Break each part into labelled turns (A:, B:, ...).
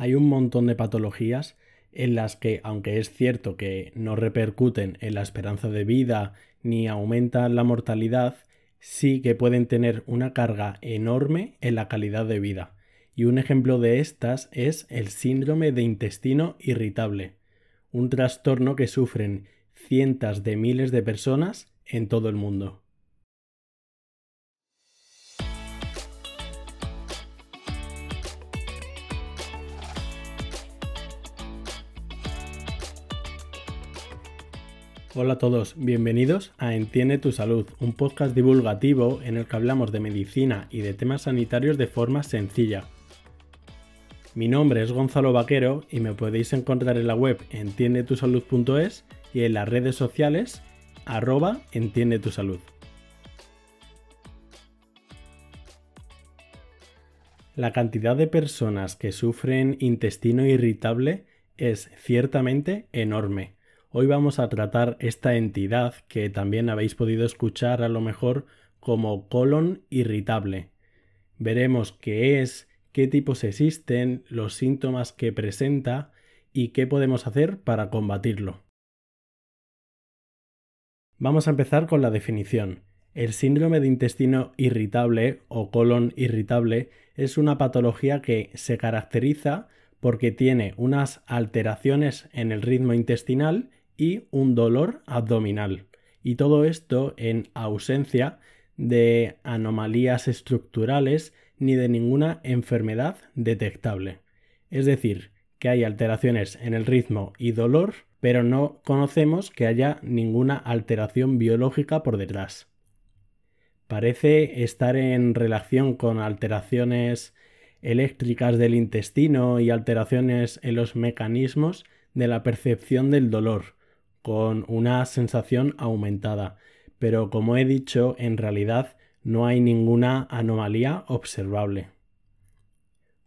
A: hay un montón de patologías en las que, aunque es cierto que no repercuten en la esperanza de vida ni aumentan la mortalidad, sí que pueden tener una carga enorme en la calidad de vida. Y un ejemplo de estas es el síndrome de intestino irritable, un trastorno que sufren cientos de miles de personas en todo el mundo. Hola a todos, bienvenidos a Entiende tu Salud, un podcast divulgativo en el que hablamos de medicina y de temas sanitarios de forma sencilla. Mi nombre es Gonzalo Vaquero y me podéis encontrar en la web entiendetusalud.es y en las redes sociales arroba entiende tu salud. La cantidad de personas que sufren intestino irritable es ciertamente enorme Hoy vamos a tratar esta entidad que también habéis podido escuchar a lo mejor como colon irritable. Veremos qué es, qué tipos existen, los síntomas que presenta y qué podemos hacer para combatirlo. Vamos a empezar con la definición. El síndrome de intestino irritable o colon irritable es una patología que se caracteriza porque tiene unas alteraciones en el ritmo intestinal y un dolor abdominal. Y todo esto en ausencia de anomalías estructurales ni de ninguna enfermedad detectable. Es decir, que hay alteraciones en el ritmo y dolor, pero no conocemos que haya ninguna alteración biológica por detrás. Parece estar en relación con alteraciones eléctricas del intestino y alteraciones en los mecanismos de la percepción del dolor, con una sensación aumentada, pero como he dicho, en realidad no hay ninguna anomalía observable.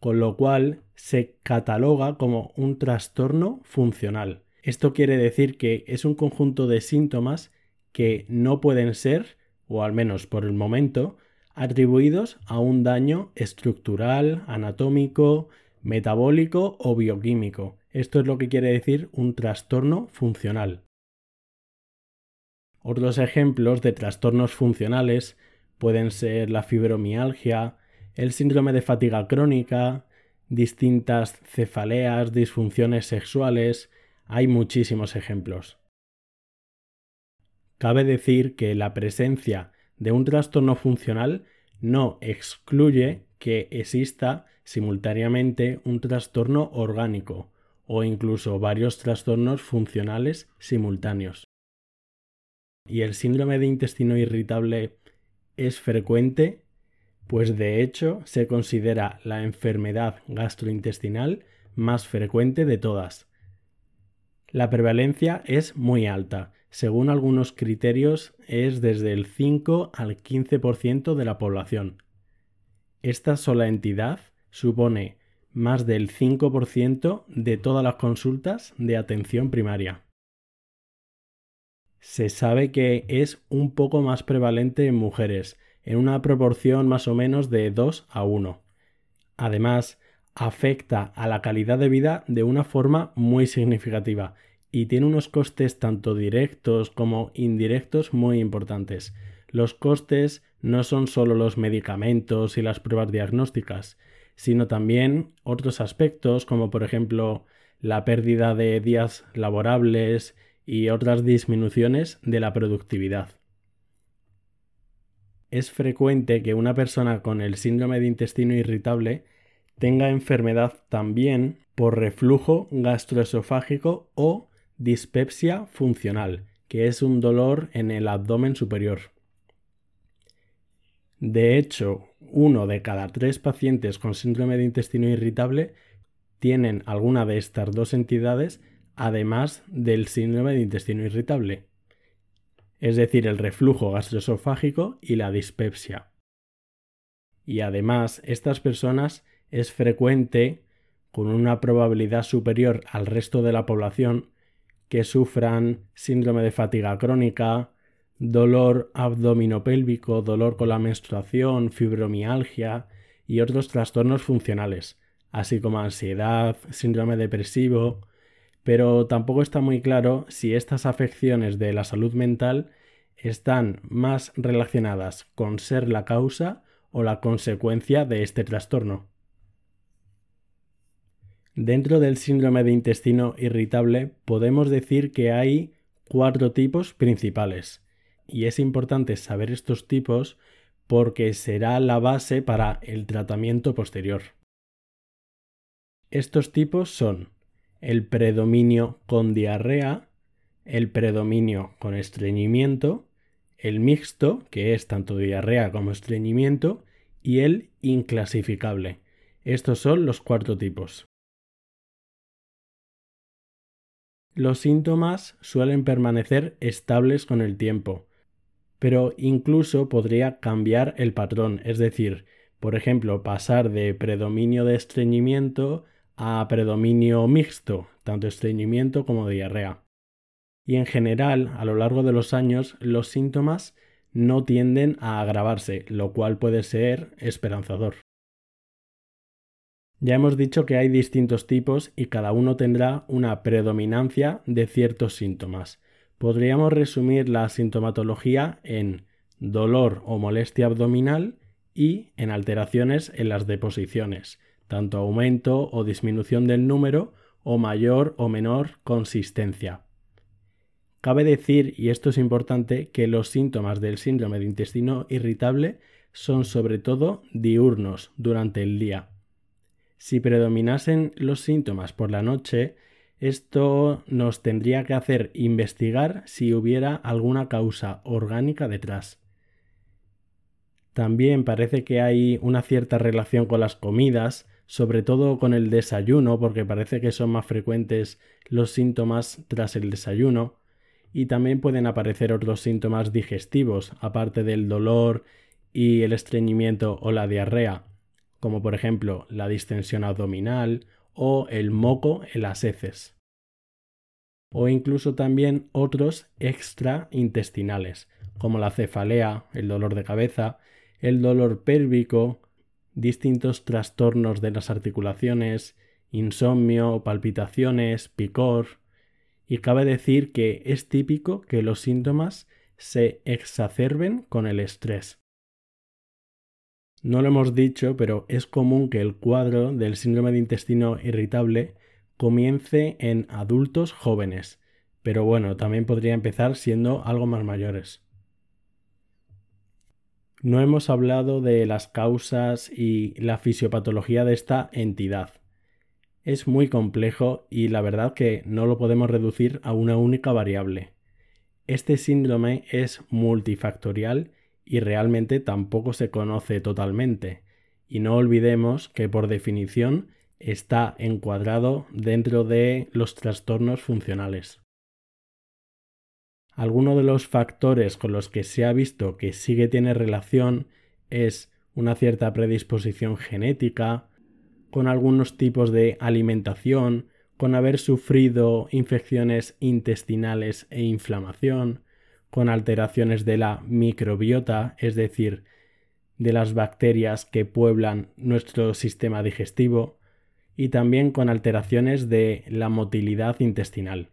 A: Con lo cual se cataloga como un trastorno funcional. Esto quiere decir que es un conjunto de síntomas que no pueden ser, o al menos por el momento, atribuidos a un daño estructural, anatómico, metabólico o bioquímico, esto es lo que quiere decir un trastorno funcional. Otros ejemplos de trastornos funcionales pueden ser la fibromialgia, el síndrome de fatiga crónica, distintas cefaleas, disfunciones sexuales, hay muchísimos ejemplos. Cabe decir que la presencia de un trastorno funcional no excluye que exista simultáneamente un trastorno orgánico, o incluso varios trastornos funcionales simultáneos. ¿Y el síndrome de intestino irritable es frecuente? Pues de hecho se considera la enfermedad gastrointestinal más frecuente de todas. La prevalencia es muy alta. Según algunos criterios es desde el 5 al 15% de la población. Esta sola entidad supone más del 5% de todas las consultas de atención primaria. Se sabe que es un poco más prevalente en mujeres, en una proporción más o menos de 2 a 1. Además, afecta a la calidad de vida de una forma muy significativa y tiene unos costes tanto directos como indirectos muy importantes. Los costes no son solo los medicamentos y las pruebas diagnósticas, sino también otros aspectos como por ejemplo la pérdida de días laborables y otras disminuciones de la productividad. Es frecuente que una persona con el síndrome de intestino irritable tenga enfermedad también por reflujo gastroesofágico o dispepsia funcional, que es un dolor en el abdomen superior. De hecho, uno de cada tres pacientes con síndrome de intestino irritable tienen alguna de estas dos entidades además del síndrome de intestino irritable, es decir, el reflujo gastroesofágico y la dispepsia. Y además, estas personas es frecuente, con una probabilidad superior al resto de la población, que sufran síndrome de fatiga crónica, dolor abdominopélvico, dolor con la menstruación, fibromialgia y otros trastornos funcionales, así como ansiedad, síndrome depresivo, pero tampoco está muy claro si estas afecciones de la salud mental están más relacionadas con ser la causa o la consecuencia de este trastorno. Dentro del síndrome de intestino irritable podemos decir que hay cuatro tipos principales y es importante saber estos tipos porque será la base para el tratamiento posterior. Estos tipos son el predominio con diarrea, el predominio con estreñimiento, el mixto, que es tanto diarrea como estreñimiento, y el inclasificable. Estos son los cuatro tipos. Los síntomas suelen permanecer estables con el tiempo, pero incluso podría cambiar el patrón, es decir, por ejemplo, pasar de predominio de estreñimiento a predominio mixto, tanto estreñimiento como diarrea. Y en general, a lo largo de los años, los síntomas no tienden a agravarse, lo cual puede ser esperanzador. Ya hemos dicho que hay distintos tipos y cada uno tendrá una predominancia de ciertos síntomas. Podríamos resumir la sintomatología en dolor o molestia abdominal y en alteraciones en las deposiciones, tanto aumento o disminución del número o mayor o menor consistencia. Cabe decir, y esto es importante, que los síntomas del síndrome de intestino irritable son sobre todo diurnos durante el día. Si predominasen los síntomas por la noche, esto nos tendría que hacer investigar si hubiera alguna causa orgánica detrás. También parece que hay una cierta relación con las comidas, sobre todo con el desayuno, porque parece que son más frecuentes los síntomas tras el desayuno, y también pueden aparecer otros síntomas digestivos, aparte del dolor y el estreñimiento o la diarrea, como por ejemplo la distensión abdominal o el moco en las heces. O incluso también otros extraintestinales, como la cefalea, el dolor de cabeza, el dolor pélvico, distintos trastornos de las articulaciones, insomnio, palpitaciones, picor, y cabe decir que es típico que los síntomas se exacerben con el estrés. No lo hemos dicho, pero es común que el cuadro del síndrome de intestino irritable comience en adultos jóvenes, pero bueno, también podría empezar siendo algo más mayores. No hemos hablado de las causas y la fisiopatología de esta entidad. Es muy complejo y la verdad que no lo podemos reducir a una única variable. Este síndrome es multifactorial y realmente tampoco se conoce totalmente. Y no olvidemos que por definición está encuadrado dentro de los trastornos funcionales. Alguno de los factores con los que se ha visto que sí que tiene relación es una cierta predisposición genética, con algunos tipos de alimentación, con haber sufrido infecciones intestinales e inflamación, con alteraciones de la microbiota, es decir, de las bacterias que pueblan nuestro sistema digestivo, y también con alteraciones de la motilidad intestinal.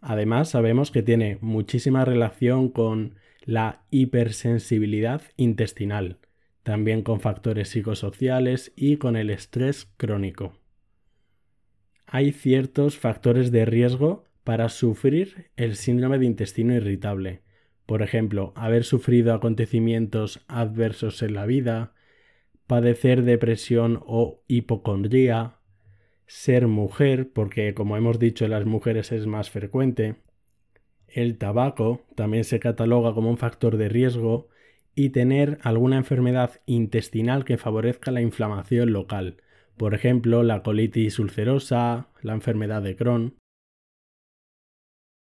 A: Además, sabemos que tiene muchísima relación con la hipersensibilidad intestinal, también con factores psicosociales y con el estrés crónico. Hay ciertos factores de riesgo para sufrir el síndrome de intestino irritable. Por ejemplo, haber sufrido acontecimientos adversos en la vida, padecer depresión o hipocondría, ser mujer, porque como hemos dicho en las mujeres es más frecuente, el tabaco también se cataloga como un factor de riesgo y tener alguna enfermedad intestinal que favorezca la inflamación local, por ejemplo la colitis ulcerosa, la enfermedad de Crohn.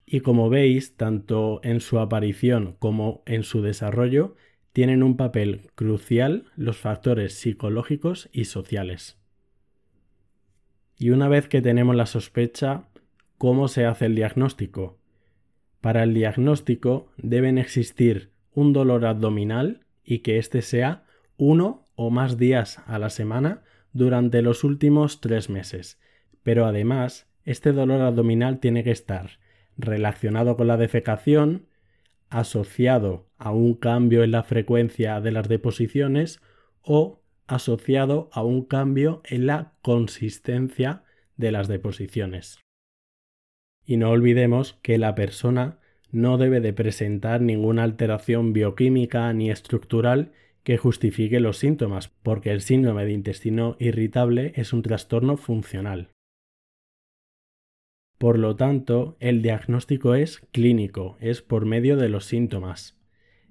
A: Y como veis, tanto en su aparición como en su desarrollo, tienen un papel crucial los factores psicológicos y sociales. Y una vez que tenemos la sospecha, ¿cómo se hace el diagnóstico? Para el diagnóstico deben existir un dolor abdominal y que éste sea uno o más días a la semana durante los últimos tres meses, pero además este dolor abdominal tiene que estar relacionado con la defecación, asociado a un cambio en la frecuencia de las deposiciones o asociado a un cambio en la consistencia de las deposiciones. Y no olvidemos que la persona no debe de presentar ninguna alteración bioquímica ni estructural que justifique los síntomas, porque el síndrome de intestino irritable es un trastorno funcional. Por lo tanto, el diagnóstico es clínico, es por medio de los síntomas.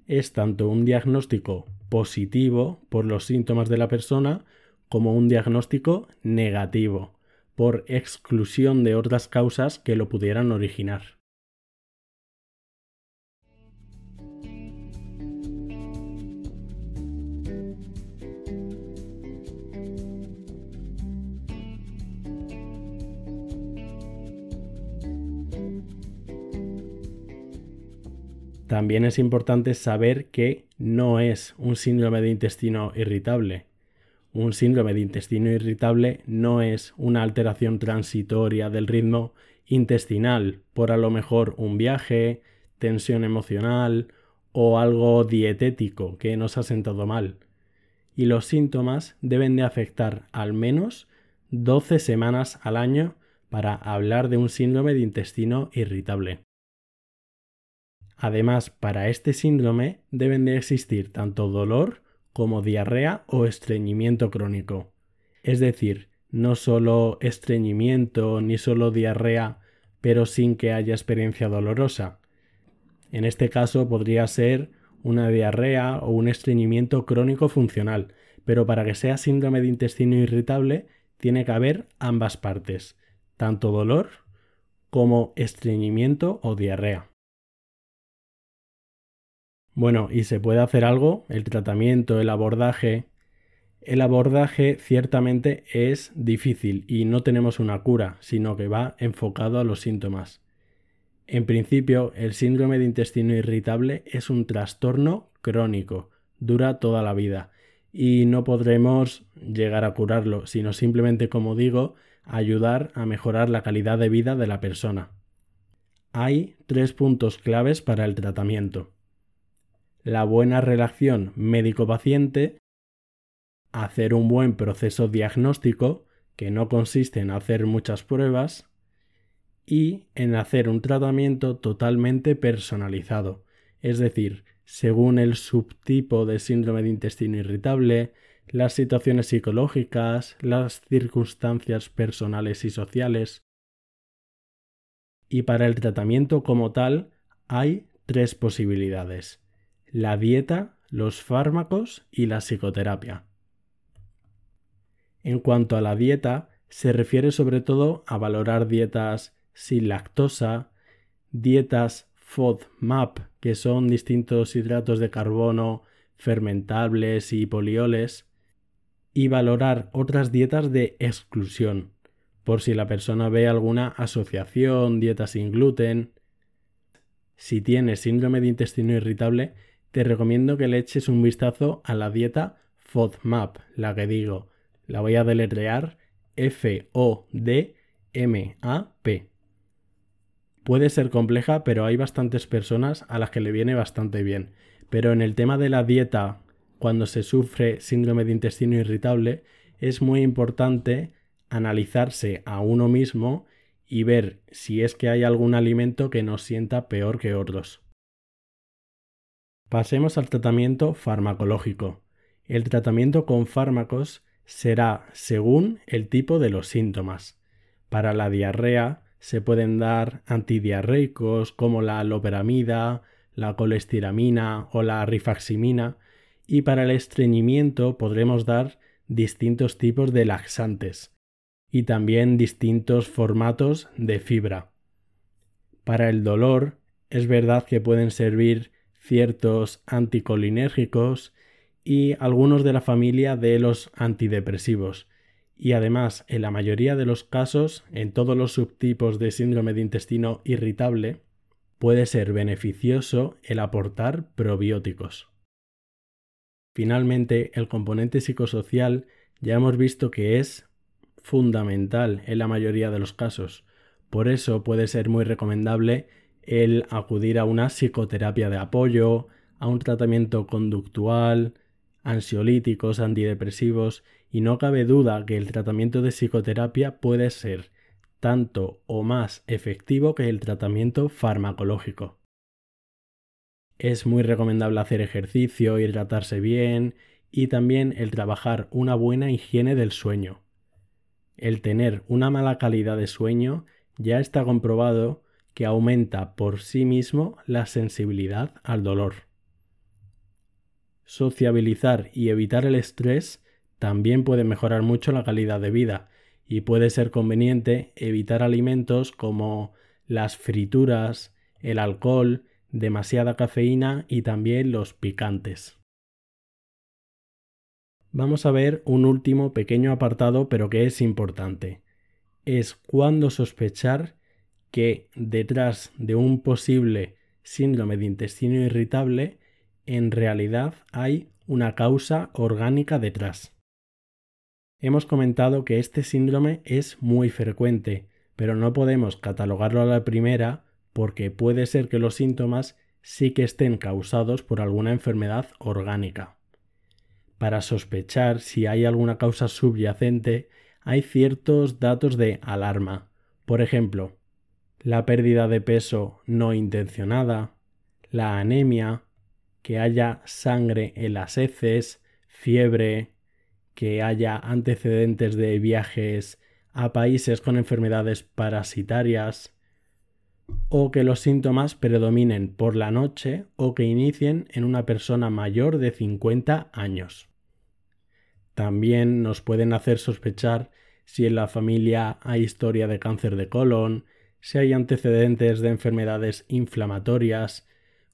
A: Es tanto un diagnóstico positivo por los síntomas de la persona como un diagnóstico negativo por exclusión de otras causas que lo pudieran originar. También es importante saber que no es un síndrome de intestino irritable. Un síndrome de intestino irritable no es una alteración transitoria del ritmo intestinal por a lo mejor un viaje, tensión emocional o algo dietético que nos ha sentado mal. Y los síntomas deben de afectar al menos 12 semanas al año para hablar de un síndrome de intestino irritable. Además, para este síndrome deben de existir tanto dolor como diarrea o estreñimiento crónico. Es decir, no solo estreñimiento ni solo diarrea, pero sin que haya experiencia dolorosa. En este caso podría ser una diarrea o un estreñimiento crónico funcional, pero para que sea síndrome de intestino irritable tiene que haber ambas partes, tanto dolor como estreñimiento o diarrea. Bueno, ¿y se puede hacer algo? El tratamiento, el abordaje. El abordaje ciertamente es difícil y no tenemos una cura, sino que va enfocado a los síntomas. En principio, el síndrome de intestino irritable es un trastorno crónico, dura toda la vida y no podremos llegar a curarlo, sino simplemente, como digo, ayudar a mejorar la calidad de vida de la persona. Hay tres puntos claves para el tratamiento la buena relación médico-paciente, hacer un buen proceso diagnóstico, que no consiste en hacer muchas pruebas, y en hacer un tratamiento totalmente personalizado, es decir, según el subtipo de síndrome de intestino irritable, las situaciones psicológicas, las circunstancias personales y sociales. Y para el tratamiento como tal hay tres posibilidades la dieta, los fármacos y la psicoterapia. En cuanto a la dieta, se refiere sobre todo a valorar dietas sin lactosa, dietas FODMAP, que son distintos hidratos de carbono fermentables y polioles, y valorar otras dietas de exclusión, por si la persona ve alguna asociación, dieta sin gluten. Si tiene síndrome de intestino irritable, te recomiendo que le eches un vistazo a la dieta FODMAP, la que digo. La voy a deletrear F-O-D-M-A-P. Puede ser compleja, pero hay bastantes personas a las que le viene bastante bien. Pero en el tema de la dieta, cuando se sufre síndrome de intestino irritable, es muy importante analizarse a uno mismo y ver si es que hay algún alimento que nos sienta peor que otros. Pasemos al tratamiento farmacológico. El tratamiento con fármacos será según el tipo de los síntomas. Para la diarrea se pueden dar antidiarreicos como la loperamida, la colestiramina o la rifaximina y para el estreñimiento podremos dar distintos tipos de laxantes y también distintos formatos de fibra. Para el dolor es verdad que pueden servir ciertos anticolinérgicos y algunos de la familia de los antidepresivos. Y además, en la mayoría de los casos, en todos los subtipos de síndrome de intestino irritable, puede ser beneficioso el aportar probióticos. Finalmente, el componente psicosocial ya hemos visto que es fundamental en la mayoría de los casos. Por eso puede ser muy recomendable el acudir a una psicoterapia de apoyo, a un tratamiento conductual, ansiolíticos, antidepresivos, y no cabe duda que el tratamiento de psicoterapia puede ser tanto o más efectivo que el tratamiento farmacológico. Es muy recomendable hacer ejercicio, hidratarse bien y también el trabajar una buena higiene del sueño. El tener una mala calidad de sueño ya está comprobado que aumenta por sí mismo la sensibilidad al dolor. Sociabilizar y evitar el estrés también puede mejorar mucho la calidad de vida y puede ser conveniente evitar alimentos como las frituras, el alcohol, demasiada cafeína y también los picantes. Vamos a ver un último pequeño apartado pero que es importante. Es cuándo sospechar que detrás de un posible síndrome de intestino irritable en realidad hay una causa orgánica detrás. Hemos comentado que este síndrome es muy frecuente, pero no podemos catalogarlo a la primera porque puede ser que los síntomas sí que estén causados por alguna enfermedad orgánica. Para sospechar si hay alguna causa subyacente, hay ciertos datos de alarma. Por ejemplo, la pérdida de peso no intencionada, la anemia, que haya sangre en las heces, fiebre, que haya antecedentes de viajes a países con enfermedades parasitarias, o que los síntomas predominen por la noche o que inicien en una persona mayor de 50 años. También nos pueden hacer sospechar si en la familia hay historia de cáncer de colon, si hay antecedentes de enfermedades inflamatorias,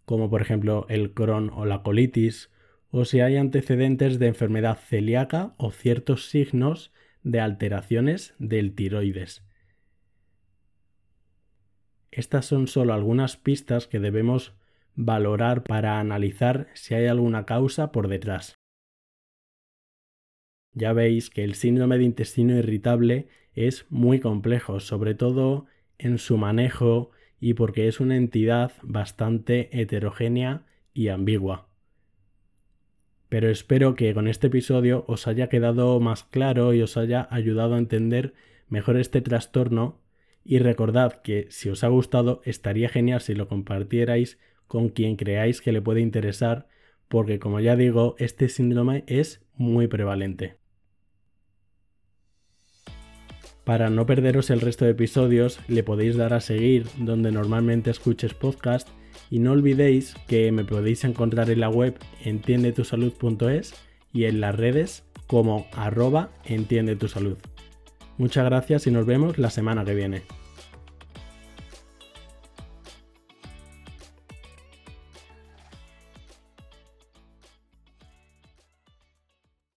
A: como por ejemplo el Crohn o la colitis, o si hay antecedentes de enfermedad celíaca o ciertos signos de alteraciones del tiroides. Estas son solo algunas pistas que debemos valorar para analizar si hay alguna causa por detrás. Ya veis que el síndrome de intestino irritable es muy complejo, sobre todo en su manejo y porque es una entidad bastante heterogénea y ambigua. Pero espero que con este episodio os haya quedado más claro y os haya ayudado a entender mejor este trastorno y recordad que si os ha gustado estaría genial si lo compartierais con quien creáis que le puede interesar porque como ya digo este síndrome es muy prevalente. Para no perderos el resto de episodios le podéis dar a seguir donde normalmente escuches podcast y no olvidéis que me podéis encontrar en la web entiendetusalud.es y en las redes como arroba entiende tu salud. Muchas gracias y nos vemos la semana que viene.